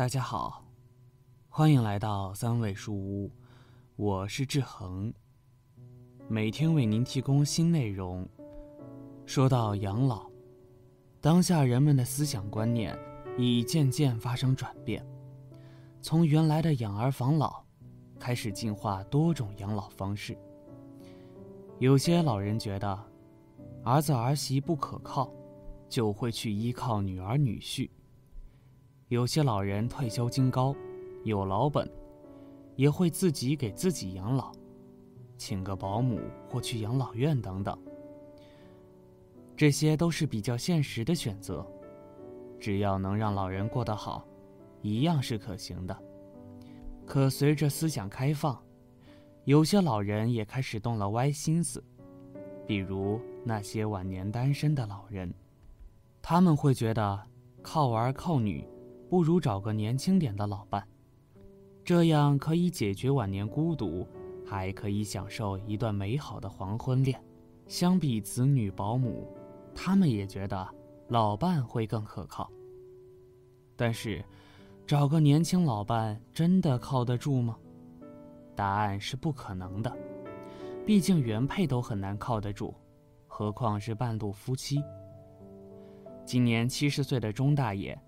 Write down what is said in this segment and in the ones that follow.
大家好，欢迎来到三味书屋，我是志恒。每天为您提供新内容。说到养老，当下人们的思想观念已渐渐发生转变，从原来的养儿防老，开始进化多种养老方式。有些老人觉得儿子儿媳不可靠，就会去依靠女儿女婿。有些老人退休金高，有老本，也会自己给自己养老，请个保姆或去养老院等等。这些都是比较现实的选择，只要能让老人过得好，一样是可行的。可随着思想开放，有些老人也开始动了歪心思，比如那些晚年单身的老人，他们会觉得靠儿靠女，不如找个年轻点的老伴，这样可以解决晚年孤独，还可以享受一段美好的黄昏恋。相比子女保姆。他们也觉得老伴会更可靠。但是，找个年轻老伴真的靠得住吗？答案是不可能的。毕竟原配都很难靠得住，何况是半路夫妻。今年七十岁的钟大爷，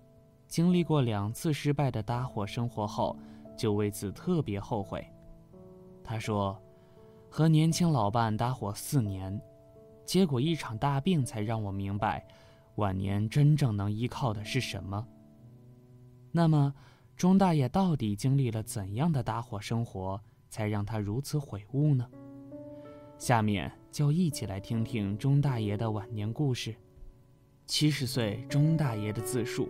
经历过两次失败的搭伙生活后，就为此特别后悔。他说：“和年轻老伴搭伙四年。”结果一场大病才让我明白，晚年真正能依靠的是什么。那么，钟大爷到底经历了怎样的搭伙生活，才让他如此悔悟呢？下面就一起来听听钟大爷的晚年故事。七十岁钟大爷的自述：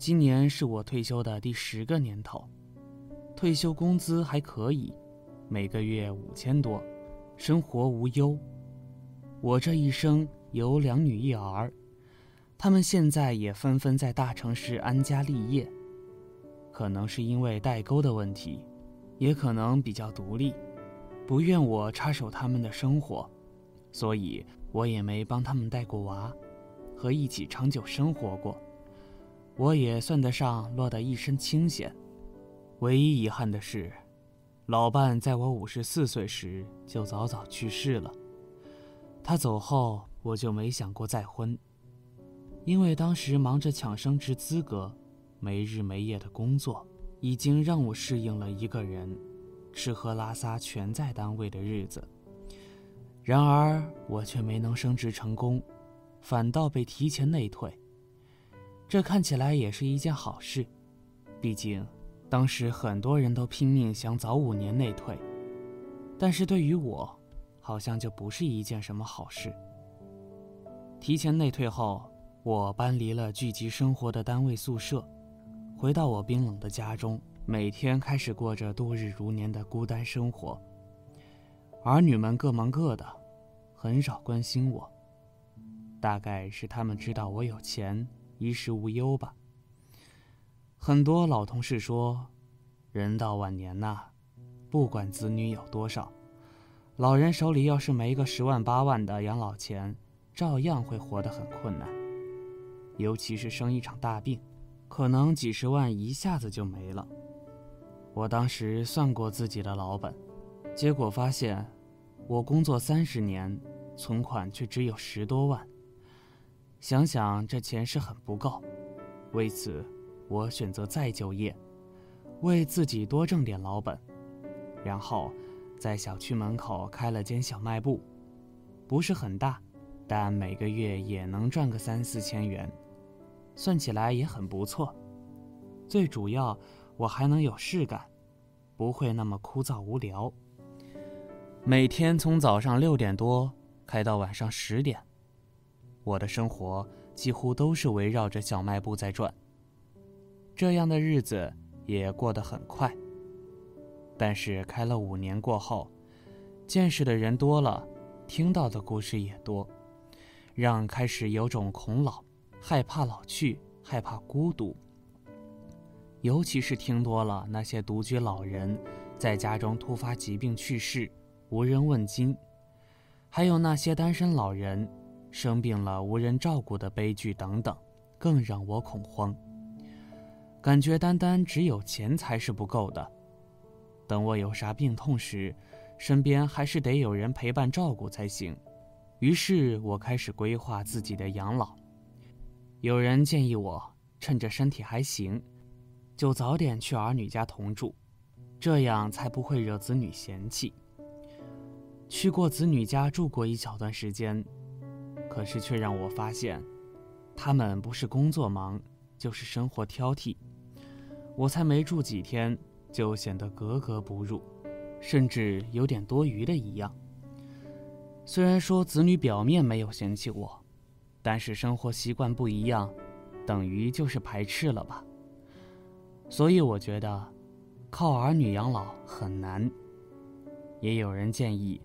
今年是我退休的第十个年头，退休工资还可以，每个月五千多，生活无忧。我这一生有两女一儿，他们现在也纷纷在大城市安家立业。可能是因为代沟的问题，也可能比较独立，不愿我插手他们的生活，所以我也没帮他们带过娃，和一起长久生活过。我也算得上落得一身清闲。唯一遗憾的是，老伴在我五十四岁时就早早去世了。他走后，我就没想过再婚，因为当时忙着抢升职资格，没日没夜的工作，已经让我适应了一个人吃喝拉撒全在单位的日子。然而我却没能升职成功，反倒被提前内退。这看起来也是一件好事，毕竟当时很多人都拼命想早五年内退，但是对于我。好像就不是一件什么好事。提前内退后，我搬离了聚集生活的单位宿舍，回到我冰冷的家中，每天开始过着度日如年的孤单生活。儿女们各忙各的，很少关心我。大概是他们知道我有钱，衣食无忧吧。很多老同事说，人到晚年呐，不管子女有多少。老人手里要是没个十万八万的养老钱，照样会活得很困难。尤其是生一场大病，可能几十万一下子就没了。我当时算过自己的老本，结果发现，我工作三十年，存款却只有十多万。想想这钱是很不够，为此，我选择再就业，为自己多挣点老本，然后。在小区门口开了间小卖部，不是很大，但每个月也能赚个三四千元，算起来也很不错。最主要，我还能有事干，不会那么枯燥无聊。每天从早上六点多开到晚上十点，我的生活几乎都是围绕着小卖部在转。这样的日子也过得很快。但是开了五年过后，见识的人多了，听到的故事也多，让开始有种恐老、害怕老去、害怕孤独。尤其是听多了那些独居老人在家中突发疾病去世，无人问津；还有那些单身老人生病了无人照顾的悲剧等等，更让我恐慌。感觉单单只有钱才是不够的。等我有啥病痛时，身边还是得有人陪伴照顾才行。于是我开始规划自己的养老。有人建议我趁着身体还行，就早点去儿女家同住，这样才不会惹子女嫌弃。去过子女家住过一小段时间，可是却让我发现，他们不是工作忙，就是生活挑剔。我才没住几天，就显得格格不入，甚至有点多余的一样。虽然说子女表面没有嫌弃我，但是生活习惯不一样，等于就是排斥了吧。所以我觉得，靠儿女养老很难。也有人建议，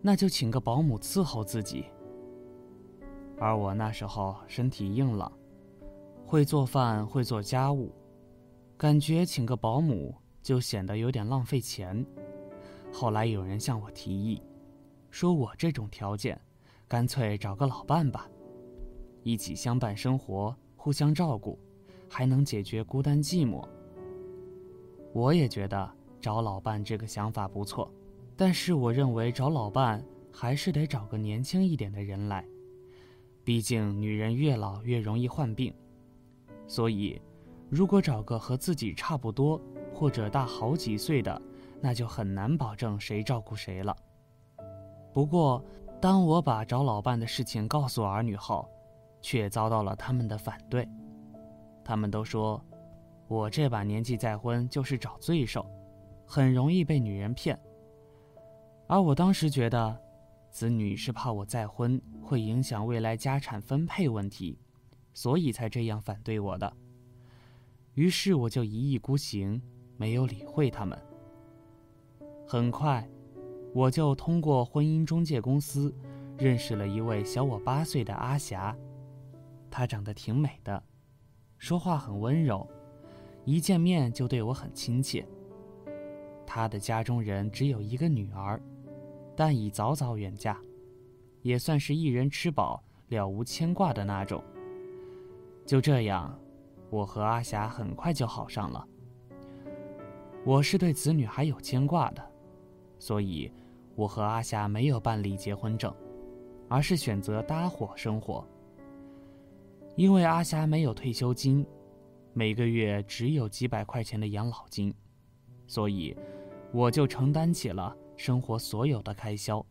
那就请个保姆伺候自己。而我那时候身体硬朗，会做饭，会做家务，感觉请个保姆就显得有点浪费钱。后来有人向我提议。说我这种条件，干脆找个老伴吧，一起相伴生活，互相照顾，还能解决孤单寂寞。我也觉得找老伴这个想法不错，但是我认为找老伴还是得找个年轻一点的人来，毕竟女人越老越容易患病，所以如果找个和自己差不多或者大好几岁的，那就很难保证谁照顾谁了。不过，当我把找老伴的事情告诉儿女后，却遭到了他们的反对。他们都说，我这把年纪再婚就是找罪受，很容易被女人骗。而我当时觉得，子女是怕我再婚会影响未来家产分配问题，所以才这样反对我的。于是我就一意孤行，没有理会他们。很快。我就通过婚姻中介公司，认识了一位小我八岁的阿霞，她长得挺美的，说话很温柔，一见面就对我很亲切。她的家中人只有一个女儿，但已早早远嫁，也算是一人吃饱了无牵挂的那种。就这样，我和阿霞很快就好上了。我是对子女还有牵挂的，所以。我和阿霞没有办理结婚证，而是选择搭伙生活。因为阿霞没有退休金，每个月只有几百块钱的养老金，所以我就承担起了生活所有的开销，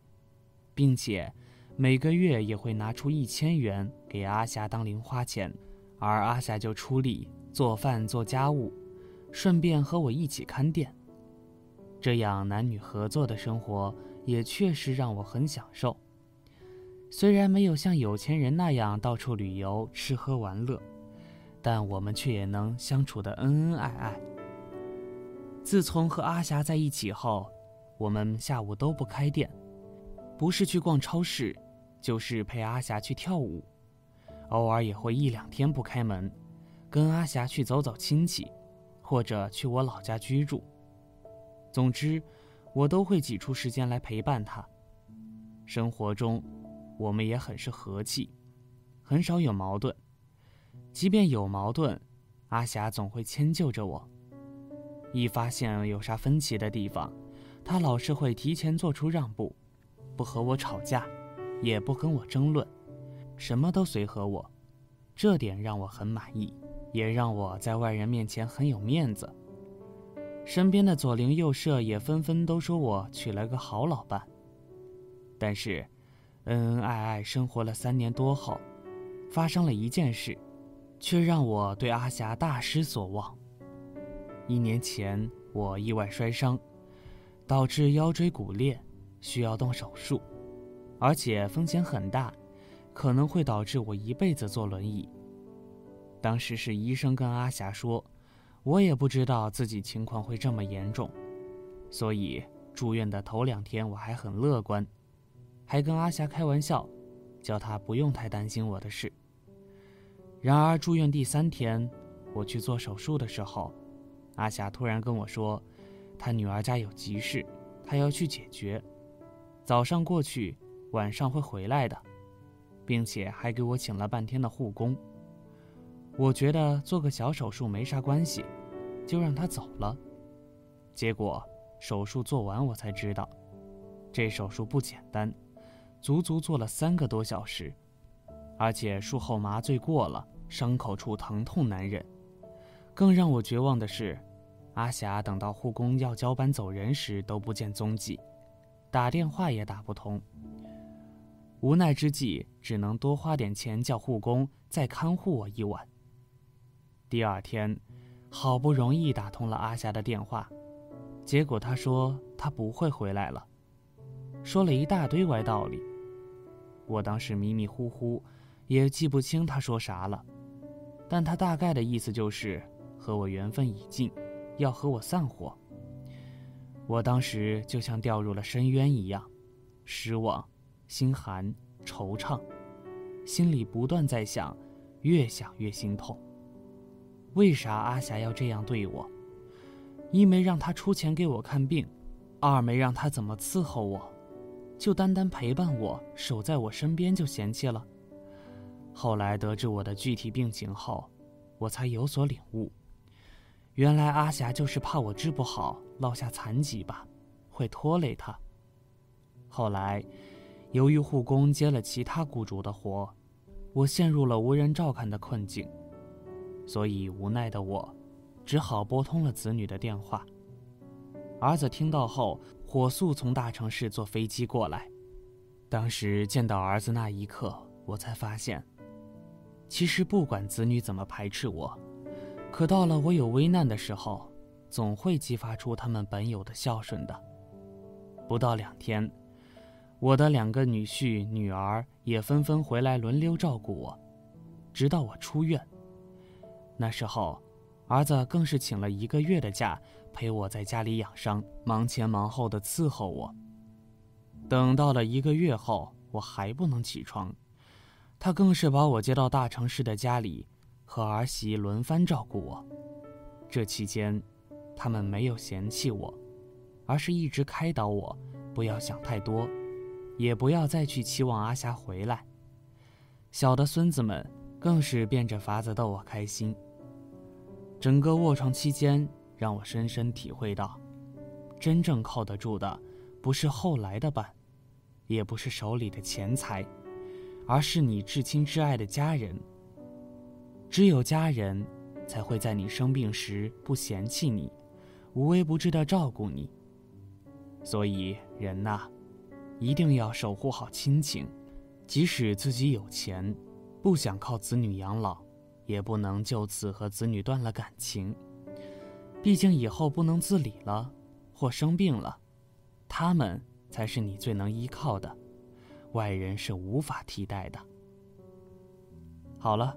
并且每个月也会拿出一千元给阿霞当零花钱，而阿霞就出力做饭做家务，顺便和我一起看店。这样男女合作的生活。也确实让我很享受。虽然没有像有钱人那样到处旅游、吃喝玩乐，但我们却也能相处得恩恩爱爱。自从和阿霞在一起后，我们下午都不开店，不是去逛超市，就是陪阿霞去跳舞，偶尔也会一两天不开门，跟阿霞去走走亲戚，或者去我老家居住。总之。我都会挤出时间来陪伴他。生活中，我们也很是和气，很少有矛盾。即便有矛盾，阿霞总会迁就着我。一发现有啥分歧的地方，他老是会提前做出让步，不和我吵架，也不跟我争论，什么都随和我。这点让我很满意，也让我在外人面前很有面子。身边的左邻右舍也纷纷都说我娶了个好老伴。但是，恩恩爱爱生活了三年多后，发生了一件事，却让我对阿霞大失所望。一年前，我意外摔伤，导致腰椎骨裂，需要动手术，而且风险很大，可能会导致我一辈子坐轮椅。当时是医生跟阿霞说。我也不知道自己情况会这么严重，所以住院的头两天我还很乐观，还跟阿霞开玩笑，叫她不用太担心我的事。然而住院第三天，我去做手术的时候，阿霞突然跟我说，他女儿家有急事，他要去解决，早上过去，晚上会回来的，并且还给我请了半天的护工。我觉得做个小手术没啥关系，就让他走了。结果手术做完，我才知道，这手术不简单，足足做了三个多小时，而且术后麻醉过了，伤口处疼痛难忍。更让我绝望的是，阿霞等到护工要交班走人时都不见踪迹，打电话也打不通。无奈之际，只能多花点钱叫护工再看护我一晚。第二天，好不容易打通了阿霞的电话，结果她说她不会回来了，说了一大堆歪道理。我当时迷迷糊糊，也记不清她说啥了，但她大概的意思就是和我缘分已尽，要和我散伙。我当时就像掉入了深渊一样，失望、心寒、惆怅，心里不断在想，越想越心痛。为啥阿霞要这样对我？一没让她出钱给我看病，二没让她怎么伺候我，就单单陪伴我、守在我身边就嫌弃了。后来得知我的具体病情后，我才有所领悟，原来阿霞就是怕我治不好落下残疾吧，会拖累她。后来，由于护工接了其他雇主的活，我陷入了无人照看的困境。所以无奈的我，只好拨通了子女的电话。儿子听到后，火速从大城市坐飞机过来。当时见到儿子那一刻，我才发现，其实不管子女怎么排斥我，可到了我有危难的时候，总会激发出他们本有的孝顺的。不到两天，我的两个女婿、女儿也纷纷回来轮流照顾我，直到我出院。那时候，儿子更是请了一个月的假，陪我在家里养伤，忙前忙后的伺候我。等到了一个月后，我还不能起床，他更是把我接到大城市的家里，和儿媳轮番照顾我。这期间，他们没有嫌弃我，而是一直开导我，不要想太多，也不要再去期望阿霞回来。小的孙子们。更是变着法子逗我开心。整个卧床期间，让我深深体会到，真正靠得住的，不是后来的伴，也不是手里的钱财，而是你至亲至爱的家人。只有家人，才会在你生病时不嫌弃你，无微不至的照顾你。所以人呐，一定要守护好亲情，即使自己有钱。不想靠子女养老，也不能就此和子女断了感情。毕竟以后不能自理了，或生病了，他们才是你最能依靠的，外人是无法替代的。好了，